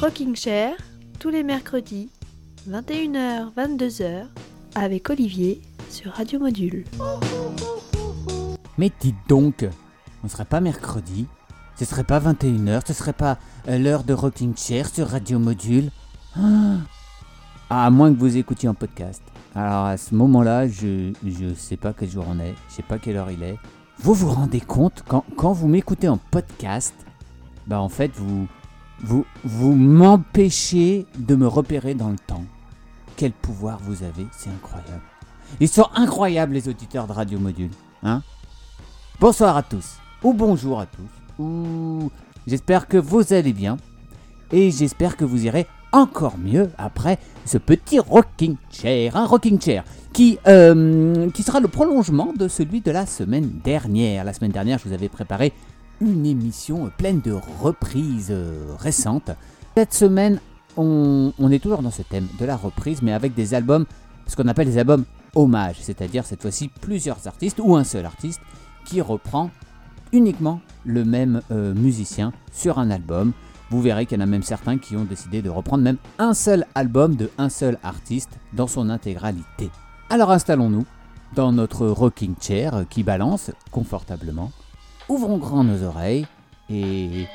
Rocking Chair, tous les mercredis, 21h, 22h, avec Olivier sur Radio Module. Mais dites donc, on serait pas mercredi Ce serait pas 21h Ce serait pas euh, l'heure de Rocking Chair sur Radio Module ah, À moins que vous écoutiez en podcast. Alors à ce moment-là, je ne sais pas quel jour on est, je sais pas quelle heure il est. Vous vous rendez compte, quand, quand vous m'écoutez en podcast, bah en fait, vous, vous, vous m'empêchez de me repérer dans le temps. Quel pouvoir vous avez, c'est incroyable. Ils sont incroyables les auditeurs de Radio Module. Hein Bonsoir à tous, ou bonjour à tous, ou j'espère que vous allez bien, et j'espère que vous irez encore mieux après ce petit rocking chair, un rocking chair qui, euh, qui sera le prolongement de celui de la semaine dernière. La semaine dernière, je vous avais préparé une émission pleine de reprises récentes. Cette semaine, on, on, est toujours dans ce thème de la reprise, mais avec des albums, ce qu'on appelle des albums hommages, c'est-à-dire cette fois-ci plusieurs artistes ou un seul artiste qui reprend uniquement le même euh, musicien sur un album. Vous verrez qu'il y en a même certains qui ont décidé de reprendre même un seul album de un seul artiste dans son intégralité. Alors installons-nous dans notre rocking chair qui balance confortablement. Ouvrons grand nos oreilles et,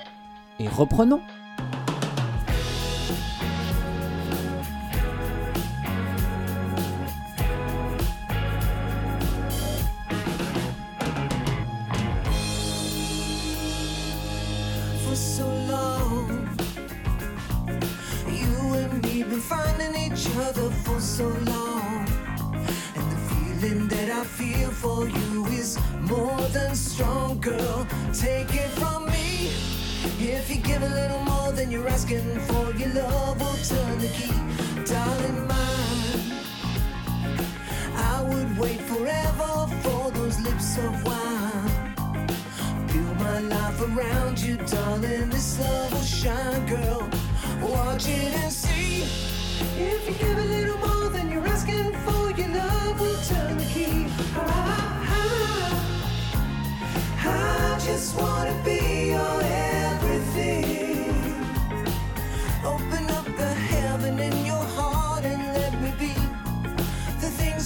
et reprenons. Feel for you is more than strong, girl. Take it from me. If you give a little more than you're asking for, your love will turn the key, darling mine. I would wait forever for those lips of wine build my life around you, darling. This love will shine, girl. Watch it and see. If you give a little more than you're asking for,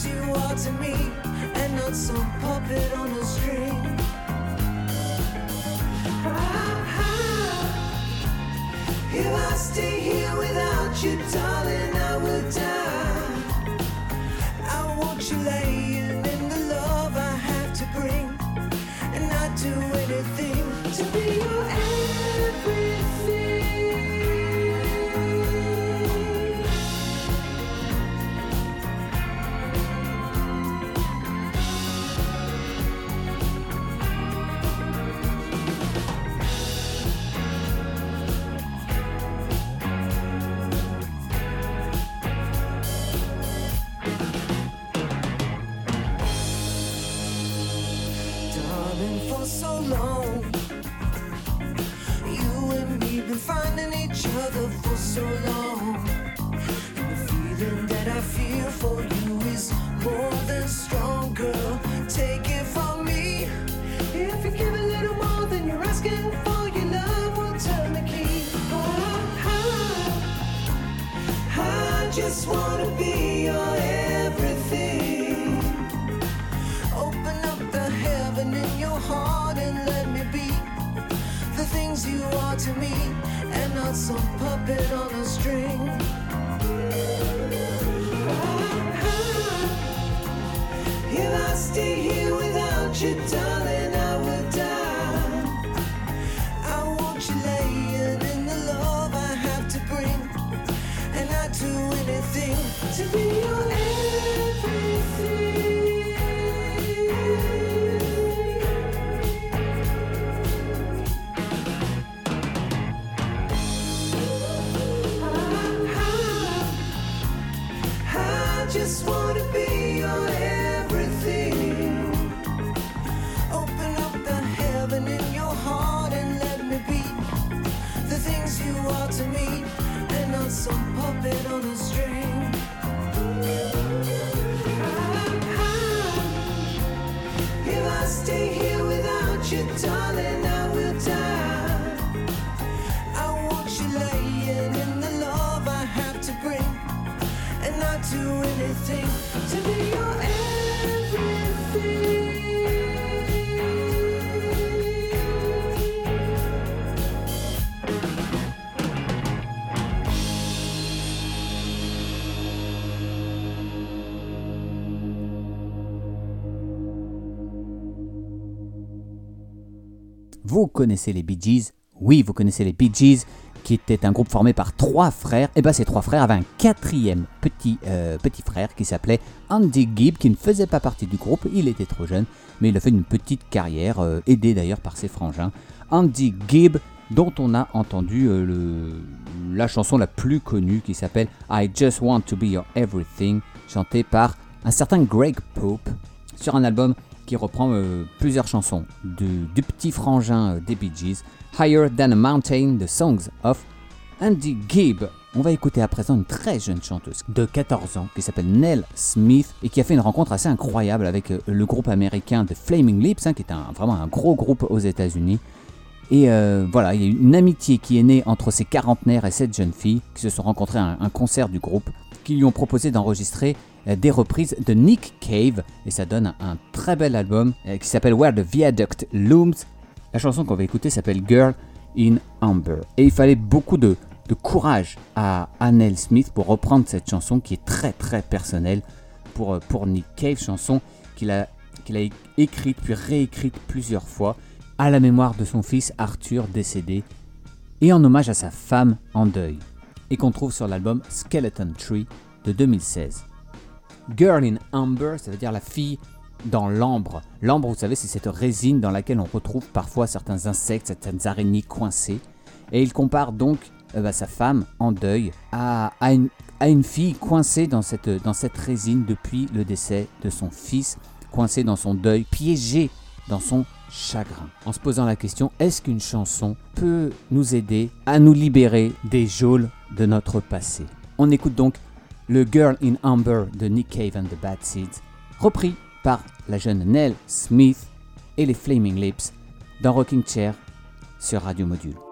you, are to me and not some puppet on the screen If I stay here without you darling, I will die. I want you laying do anything so long. And the feeling that I feel for you is more than strong, girl. Take it from me. If you give a little more than you're asking for, your love will turn the key. I, I, I just wanna be your everything. Open up the heaven in your heart and let me be the things you are to me, some puppet on a string. If I stay here without you, darling, I die. I want you laying in the love I have to bring, and I'd do anything to be your Vous connaissez les Bee Gees? Oui, vous connaissez les Bee Gees qui était un groupe formé par trois frères. Et bien ces trois frères avaient un quatrième petit, euh, petit frère qui s'appelait Andy Gibb, qui ne faisait pas partie du groupe, il était trop jeune, mais il a fait une petite carrière, euh, aidé d'ailleurs par ses frangins. Andy Gibb, dont on a entendu euh, la chanson la plus connue qui s'appelle I Just Want to Be Your Everything, chantée par un certain Greg Pope, sur un album qui reprend plusieurs chansons du, du petit frangin des Bee Gees, Higher Than a Mountain, The Songs of Andy Gibb. On va écouter à présent une très jeune chanteuse de 14 ans qui s'appelle Nell Smith et qui a fait une rencontre assez incroyable avec euh, le groupe américain The Flaming Lips, hein, qui est un, vraiment un gros groupe aux États-Unis. Et euh, voilà, il y a une amitié qui est née entre ces quarantenaires et cette jeune fille qui se sont rencontrés à un, concert du groupe, qui lui ont proposé d'enregistrer euh, des reprises de Nick Cave et ça donne un, très bel album qui s'appelle Where the Viaduct Looms. La chanson qu'on va écouter s'appelle Girl in Amber. Et il fallait beaucoup de, courage à Annelle Smith pour reprendre cette chanson qui est très très personnelle pour, euh, pour Nick Cave, chanson qu'il a, qu'il a écrite puis réécrite plusieurs fois à la mémoire de son fils Arthur décédé et en hommage à sa femme en deuil et qu'on trouve sur l'album Skeleton Tree de 2016. Girl in Amber, ça veut dire la fille dans l'ambre. L'ambre, vous savez, c'est cette résine dans laquelle on retrouve parfois certains insectes, certaines araignées coincées. Et il compare donc euh, bah, sa femme en deuil à, une, à une fille coincée dans cette, dans cette résine depuis le décès de son fils, coincée dans son deuil, piégée dans son chagrin. En se posant la question, est-ce qu'une chanson peut nous aider à nous libérer des geôles de notre passé? On écoute donc le Girl in Amber de Nick Cave and the Bad Seeds, repris par la jeune Nell Smith et les Flaming Lips dans Rocking Chair sur Radio Module.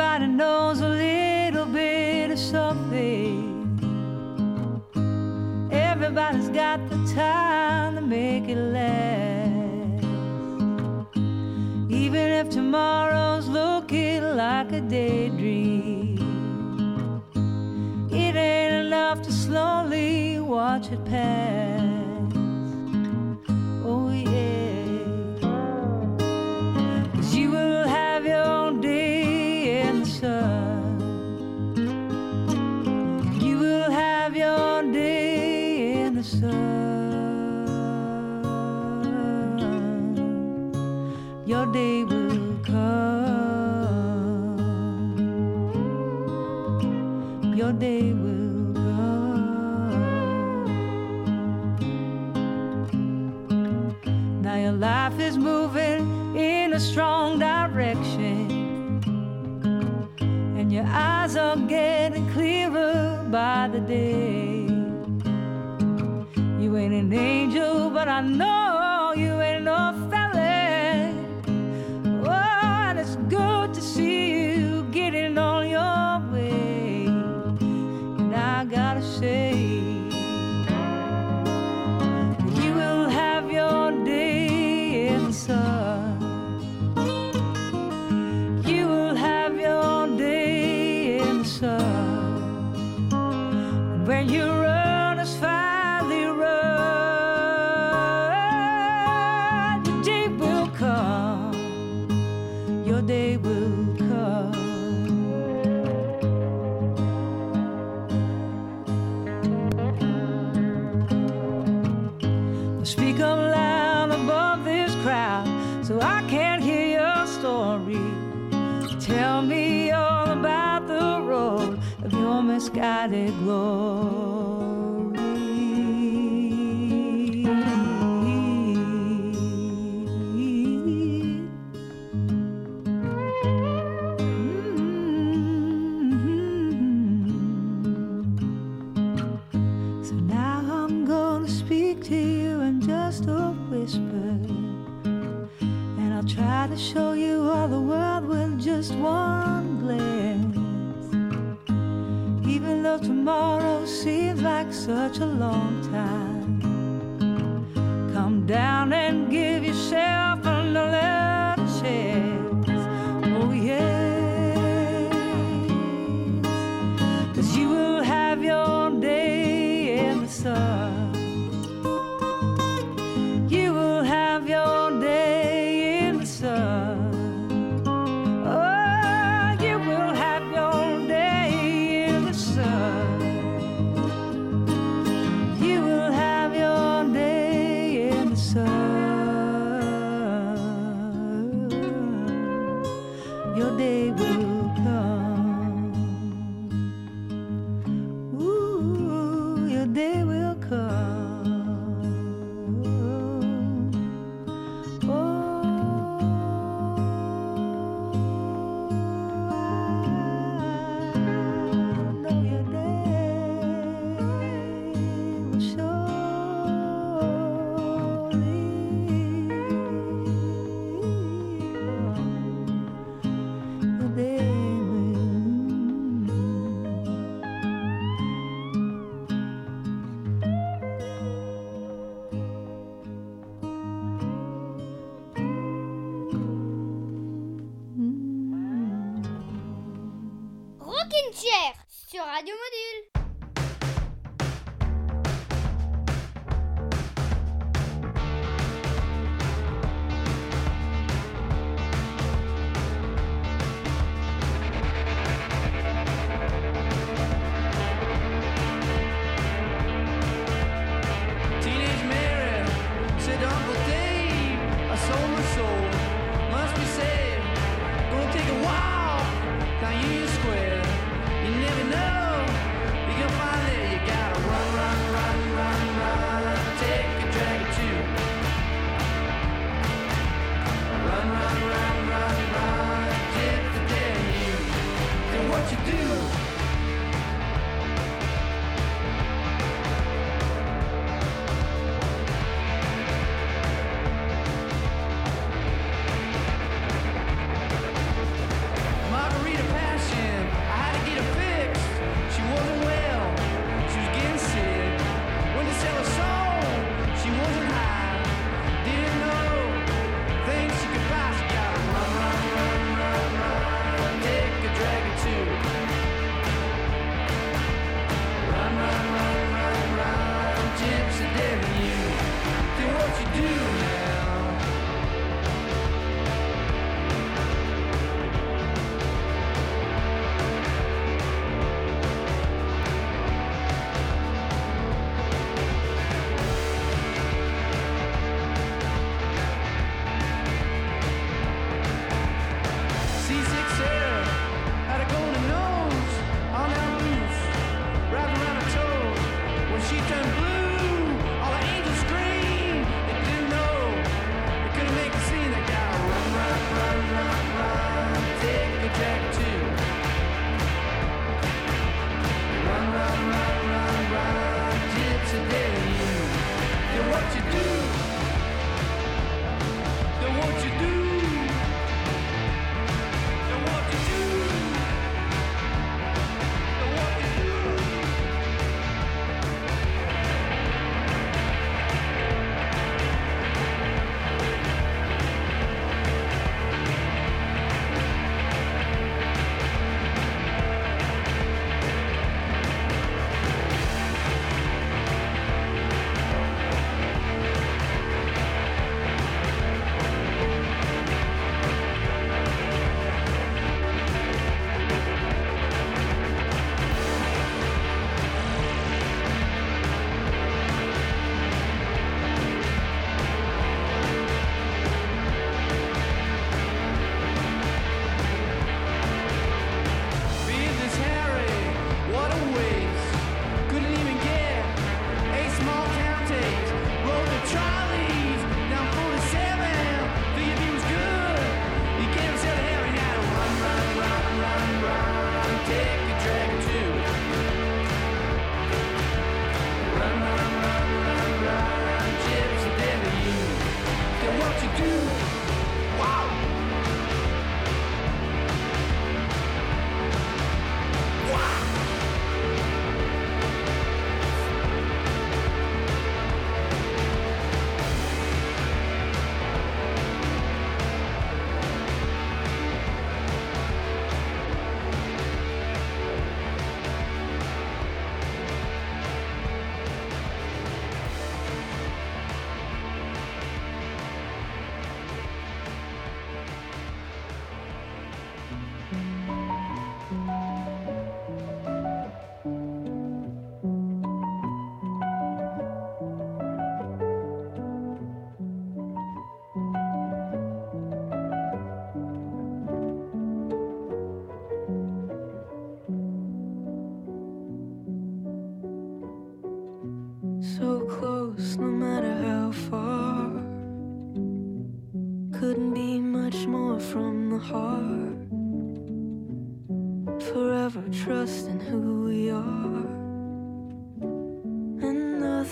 Everybody knows a little bit of something. Everybody's got the time to make it last. Even if tomorrow's looking like a daydream, it ain't enough to slowly watch it pass.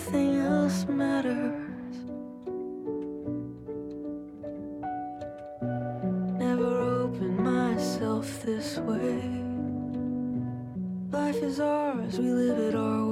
Nothing else matters. Never opened myself this way. Life is ours, we live it our way.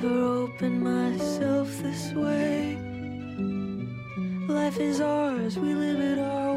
Never opened myself this way. Life is ours, we live it our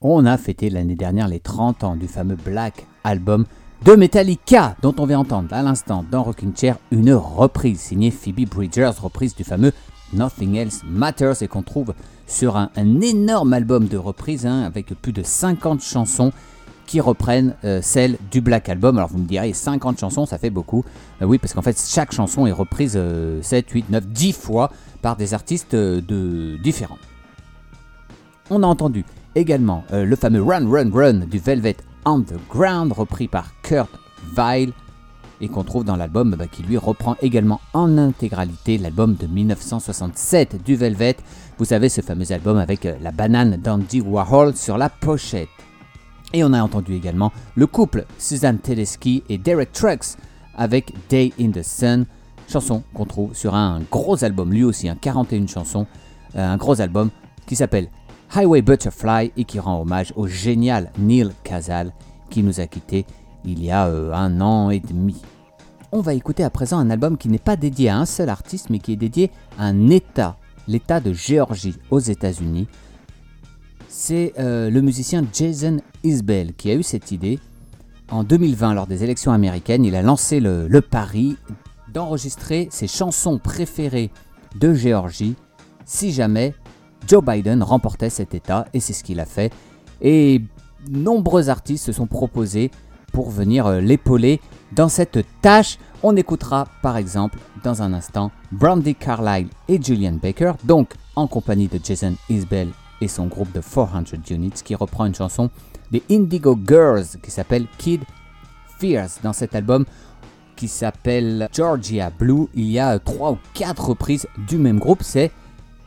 On a fêté l'année dernière les 30 ans du fameux Black Album de Metallica, dont on vient entendre à l'instant dans Rocking Chair une reprise signée Phoebe Bridgers, reprise du fameux Nothing Else Matters, et qu'on trouve sur un, énorme album de reprises hein, avec plus de 50 chansons qui reprennent euh, celles du Black Album. Alors vous me direz, 50 chansons, ça fait beaucoup. Euh, oui, parce qu'en fait, chaque chanson est reprise euh, 7, 8, 9, 10 fois par des artistes euh, de, différents. On a entendu également le fameux Run Run Run du Velvet Underground, repris par Kurt Weill, et qu'on trouve dans l'album bah, qui lui reprend également en intégralité l'album de 1967 du Velvet. Vous savez, ce fameux album avec euh, la banane d'Andy Warhol sur la pochette. Et on a entendu également le couple Suzanne Tedeschi et Derek Trucks avec Day in the Sun, chanson qu'on trouve sur un gros album, lui aussi, un 41 chansons, euh, un gros album qui s'appelle Highway Butterfly et qui rend hommage au génial Neil Casal qui nous a quittés il y a euh, un an et demi. On va écouter à présent un album qui n'est pas dédié à un seul artiste mais qui est dédié à un État, l'État de Géorgie aux États-Unis. C'est euh, le musicien Jason Isbell qui a eu cette idée. En 2020, lors des élections américaines, il a lancé le, le pari d'enregistrer ses chansons préférées de Géorgie si jamais Joe Biden remportait cet État, et c'est ce qu'il a fait. Et nombreux artistes se sont proposés pour venir euh, l'épauler dans cette tâche. On écoutera par exemple dans un instant Brandy Carlile et Julian Baker, donc en compagnie de Jason Isbell et son groupe de 400 Units, qui reprend une chanson des Indigo Girls qui s'appelle Kid Fierce. Dans cet album qui s'appelle Georgia Blue, il y a trois ou quatre reprises du même groupe. C'est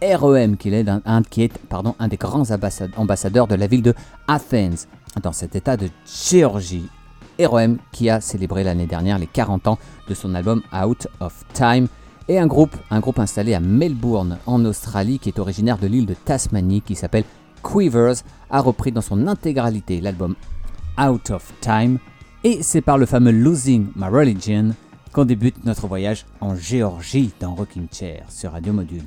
REM qui est, un, qui est pardon, un des grands ambassadeurs de la ville de Athens, dans cet état de Géorgie. REM qui a célébré l'année dernière les 40 ans de son album Out of Time. Et un groupe, un groupe installé à Melbourne en Australie qui est originaire de l'île de Tasmanie qui s'appelle Quivers a repris dans son intégralité l'album Out of Time. Et c'est par le fameux Losing My Religion qu'on débute notre voyage en Géorgie dans Rocking Chair sur Radio Module.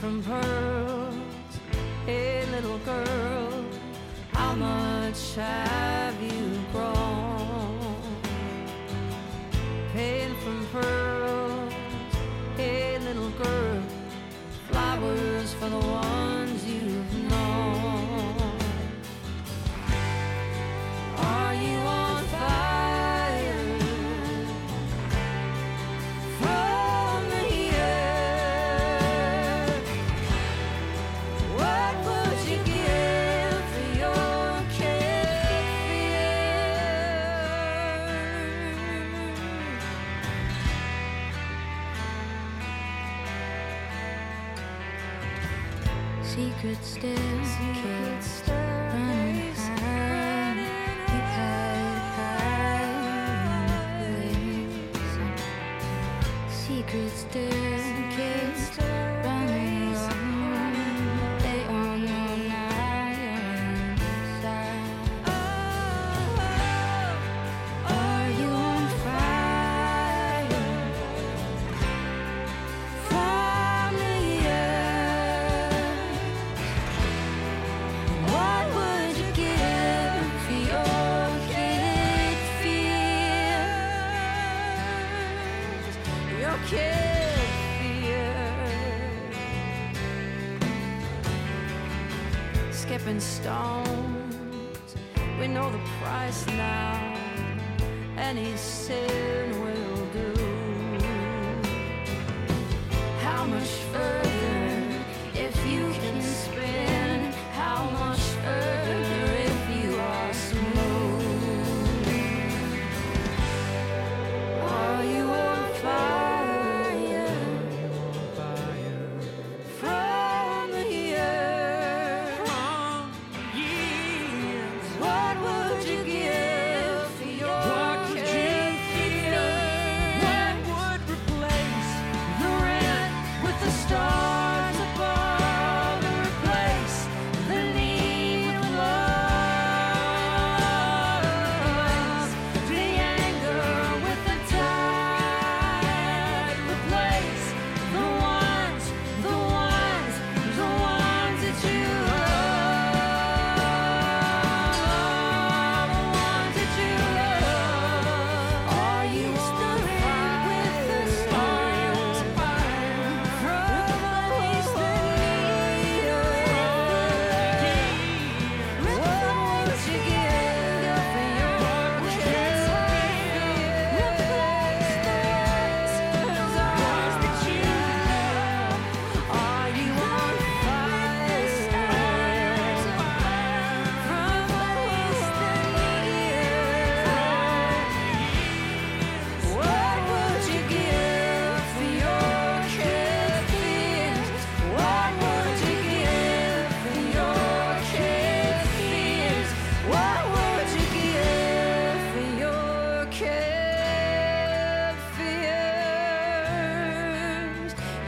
from pearls. Hey, little girl, how much have and stones. We know the price now, any sin will do. How much further?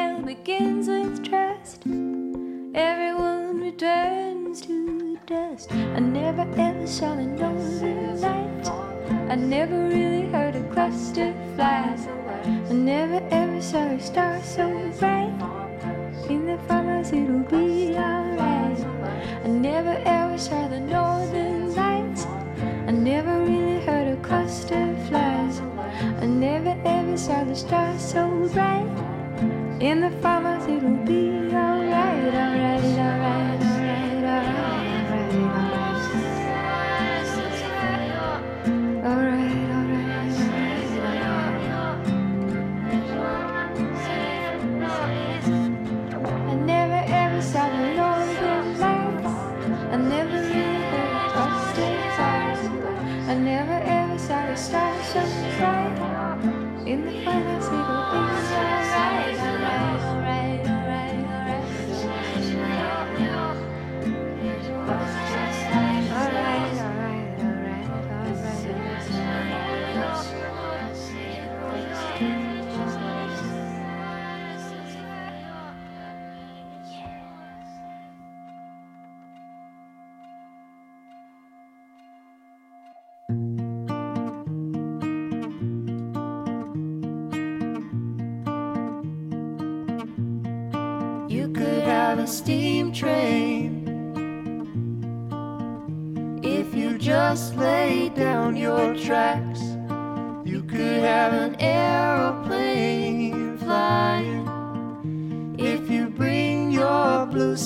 Betrayal begins with trust. Everyone returns to dust. I never ever saw the northern light. I never really heard a cluster fly. I never ever saw a star so bright. In the farmhouse, it'll be alright. I never ever saw the northern lights. I never really heard a cluster flies. I never ever saw the stars so bright. In the farmhouse, it'll be alright, alright, alright,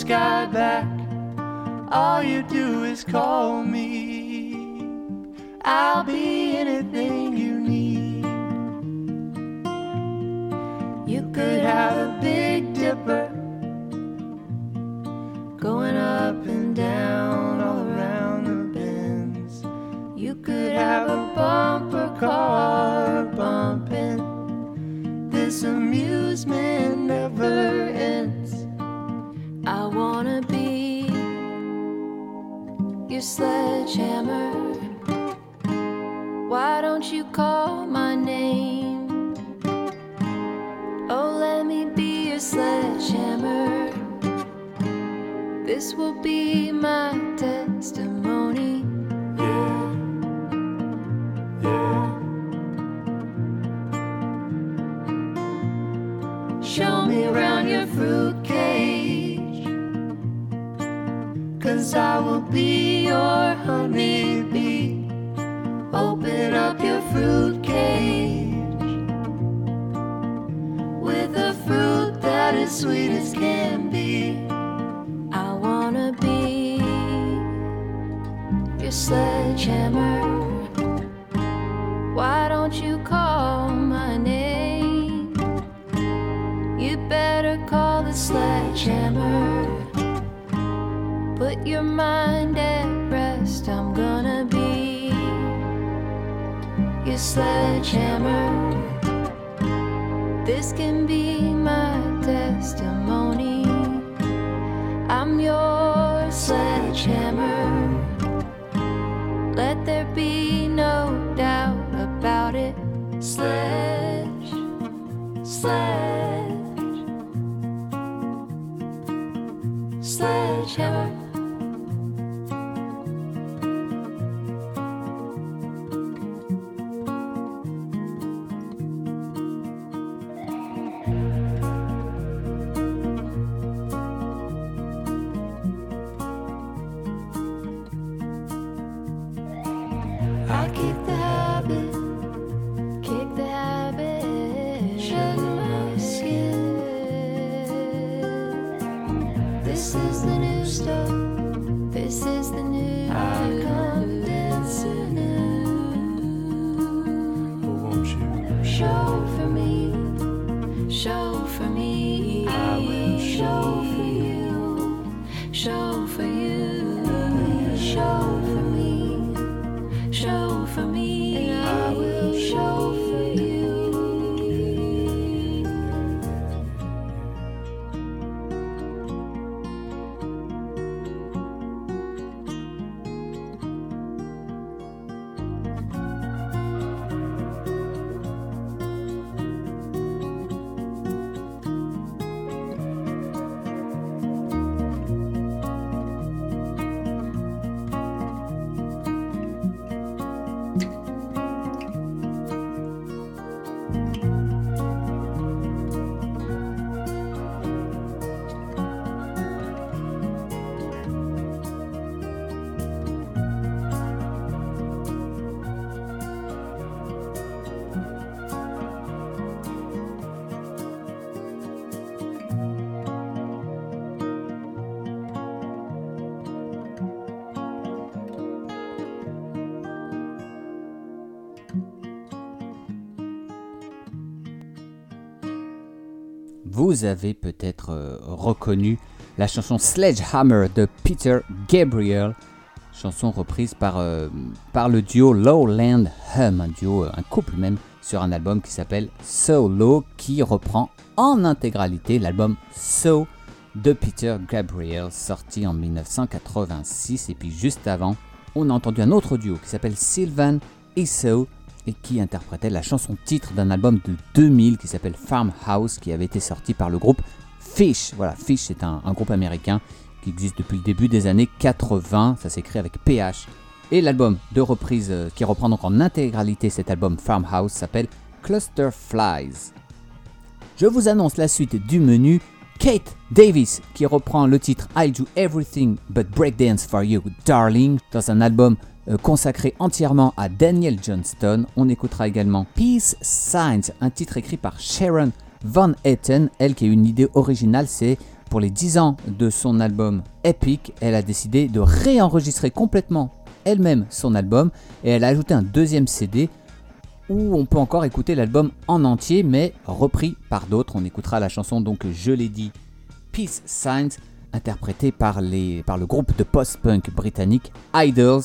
sky back. All you do is call me. I'll be anything you need. You could have a big dipper going up and down all around the bends. You could have a bumper car bumping. This amusement never. I wanna be your sledgehammer. Why don't you call my name? Oh, let me be your sledgehammer. This will be my testimony. I will be your honeybee. Open up your fruit cage with a fruit that is sweet as can be. I wanna be your sledgehammer. Your mind at rest. I'm gonna be your sledgehammer. This can be my testimony. I'm your sledgehammer. Let there be no doubt about it. Sledge, sledge, vous avez peut-être euh, reconnu la chanson Sledgehammer de Peter Gabriel, chanson reprise par, euh, le duo Lowland Hum, un duo, euh, un couple même, sur un album qui s'appelle Solo, qui reprend en intégralité l'album So de Peter Gabriel, sorti en 1986. Et puis juste avant, on a entendu un autre duo qui s'appelle Sylvan Isso et qui interprétait la chanson titre d'un album de 2000 qui s'appelle Farmhouse, qui avait été sorti par le groupe Fish. Voilà, Fish, c'est un, un groupe américain qui existe depuis le début des années 80. Ça s'écrit avec PH. Et l'album de reprise euh, qui reprend donc en intégralité cet album Farmhouse s'appelle Cluster Flies. Je vous annonce la suite du menu. Kate Davis qui reprend le titre I'll Do Everything But Breakdance For You, Darling, dans un album consacré entièrement à Daniel Johnston. On écoutera également Peace Signs, un titre écrit par Sharon Van Etten, elle qui a une idée originale, c'est pour les 10 ans de son album Epic, elle a décidé de réenregistrer complètement elle-même son album et elle a ajouté un deuxième CD où on peut encore écouter l'album en entier mais repris par d'autres. On écoutera la chanson donc je l'ai dit Peace Signs interprétée par le groupe de post-punk britannique Idols.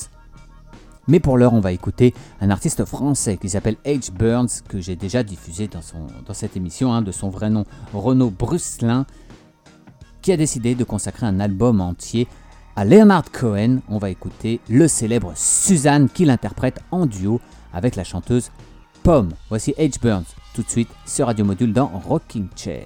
Mais pour l'heure, on va écouter un artiste français qui s'appelle H. Burns, que j'ai déjà diffusé dans, cette émission, hein, de son vrai nom Renaud Brusselin, qui a décidé de consacrer un album entier à Leonard Cohen. On va écouter le célèbre Suzanne qui l'interprète en duo avec la chanteuse Pomme. Voici H. Burns tout de suite sur Radio Module dans Rocking Chair.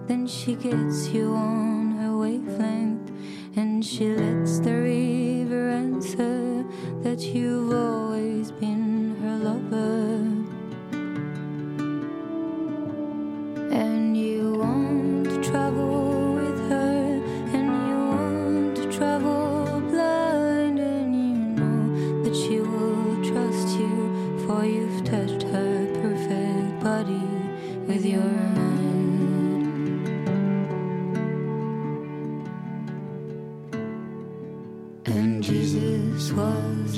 then she gets you on her wavelength and she lets the river answer that you've always been her lover.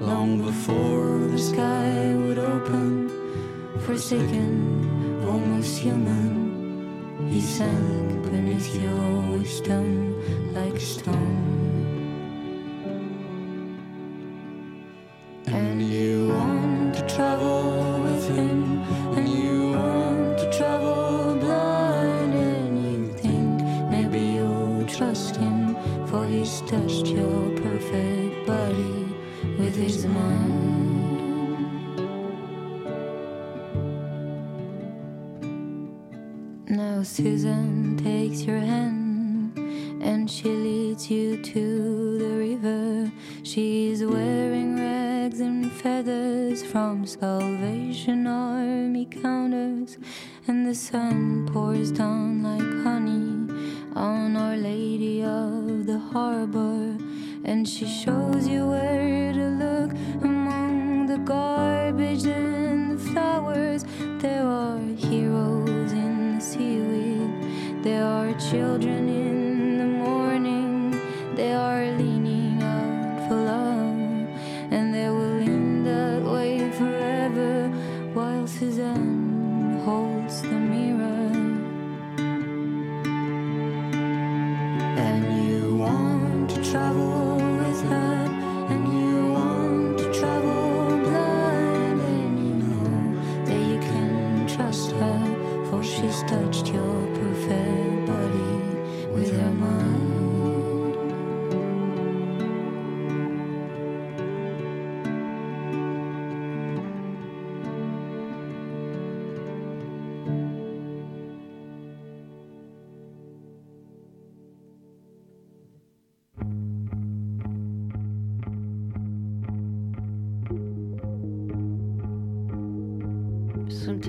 long before the sky would open. Forsaken, almost human, he sank beneath your wisdom like stone. goes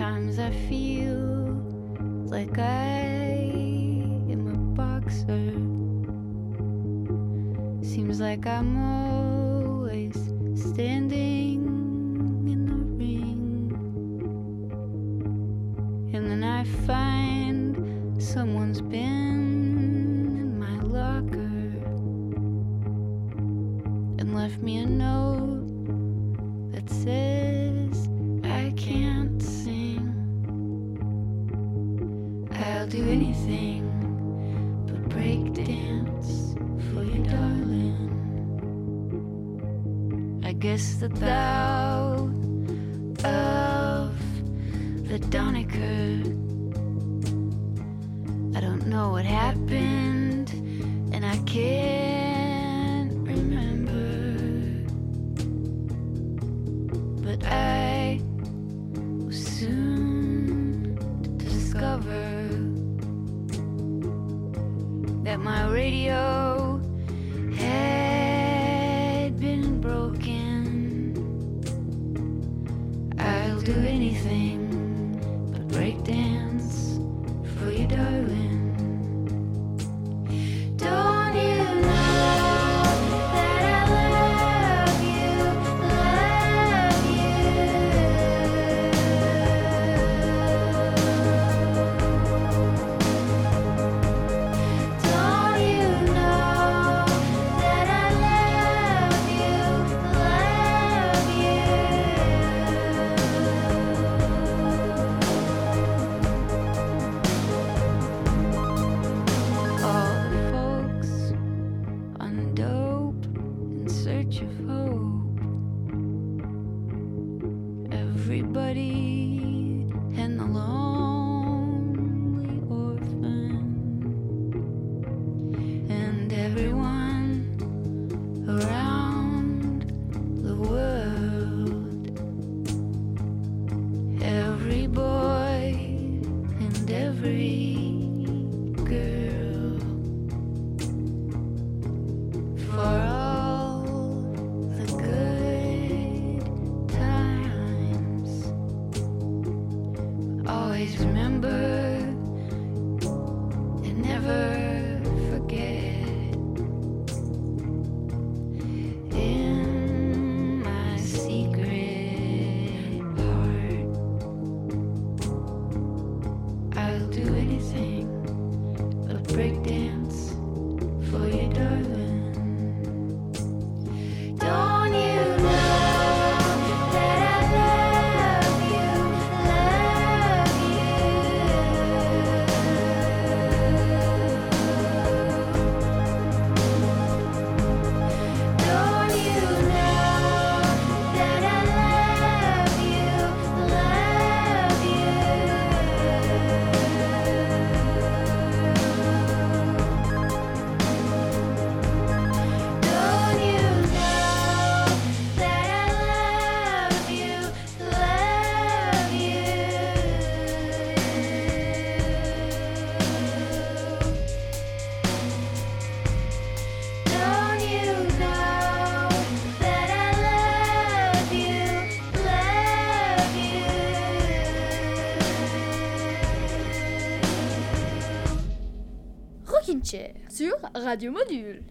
Sometimes I feel like I am a boxer. Seems like I'm. Radio Module.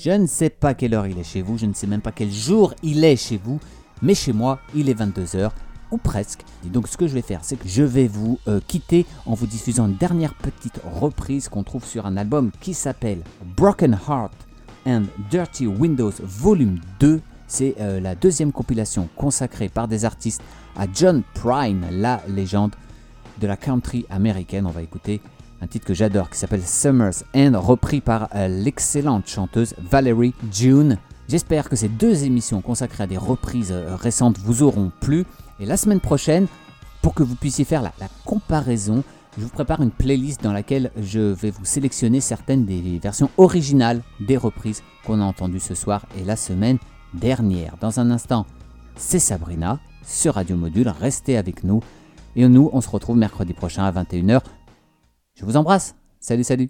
Je ne sais pas quelle heure il est chez vous, je ne sais même pas quel jour il est chez vous, mais chez moi, il est 22h ou presque. Et donc ce que je vais faire, c'est que je vais vous euh, quitter en vous diffusant une dernière petite reprise qu'on trouve sur un album qui s'appelle Broken Heart and Dirty Windows Volume 2. C'est euh, la deuxième compilation consacrée par des artistes à John Prine, la légende de la country américaine. On va écouter un titre que j'adore qui s'appelle Summer's End, repris par euh, l'excellente chanteuse Valerie June. J'espère que ces deux émissions consacrées à des reprises euh, récentes vous auront plu. Et la semaine prochaine, pour que vous puissiez faire la, comparaison, je vous prépare une playlist dans laquelle je vais vous sélectionner certaines des versions originales des reprises qu'on a entendues ce soir et la semaine dernière. Dans un instant, c'est Sabrina sur Radio Module. Restez avec nous. Et nous, on se retrouve mercredi prochain à 21h. Je vous embrasse. Salut, salut.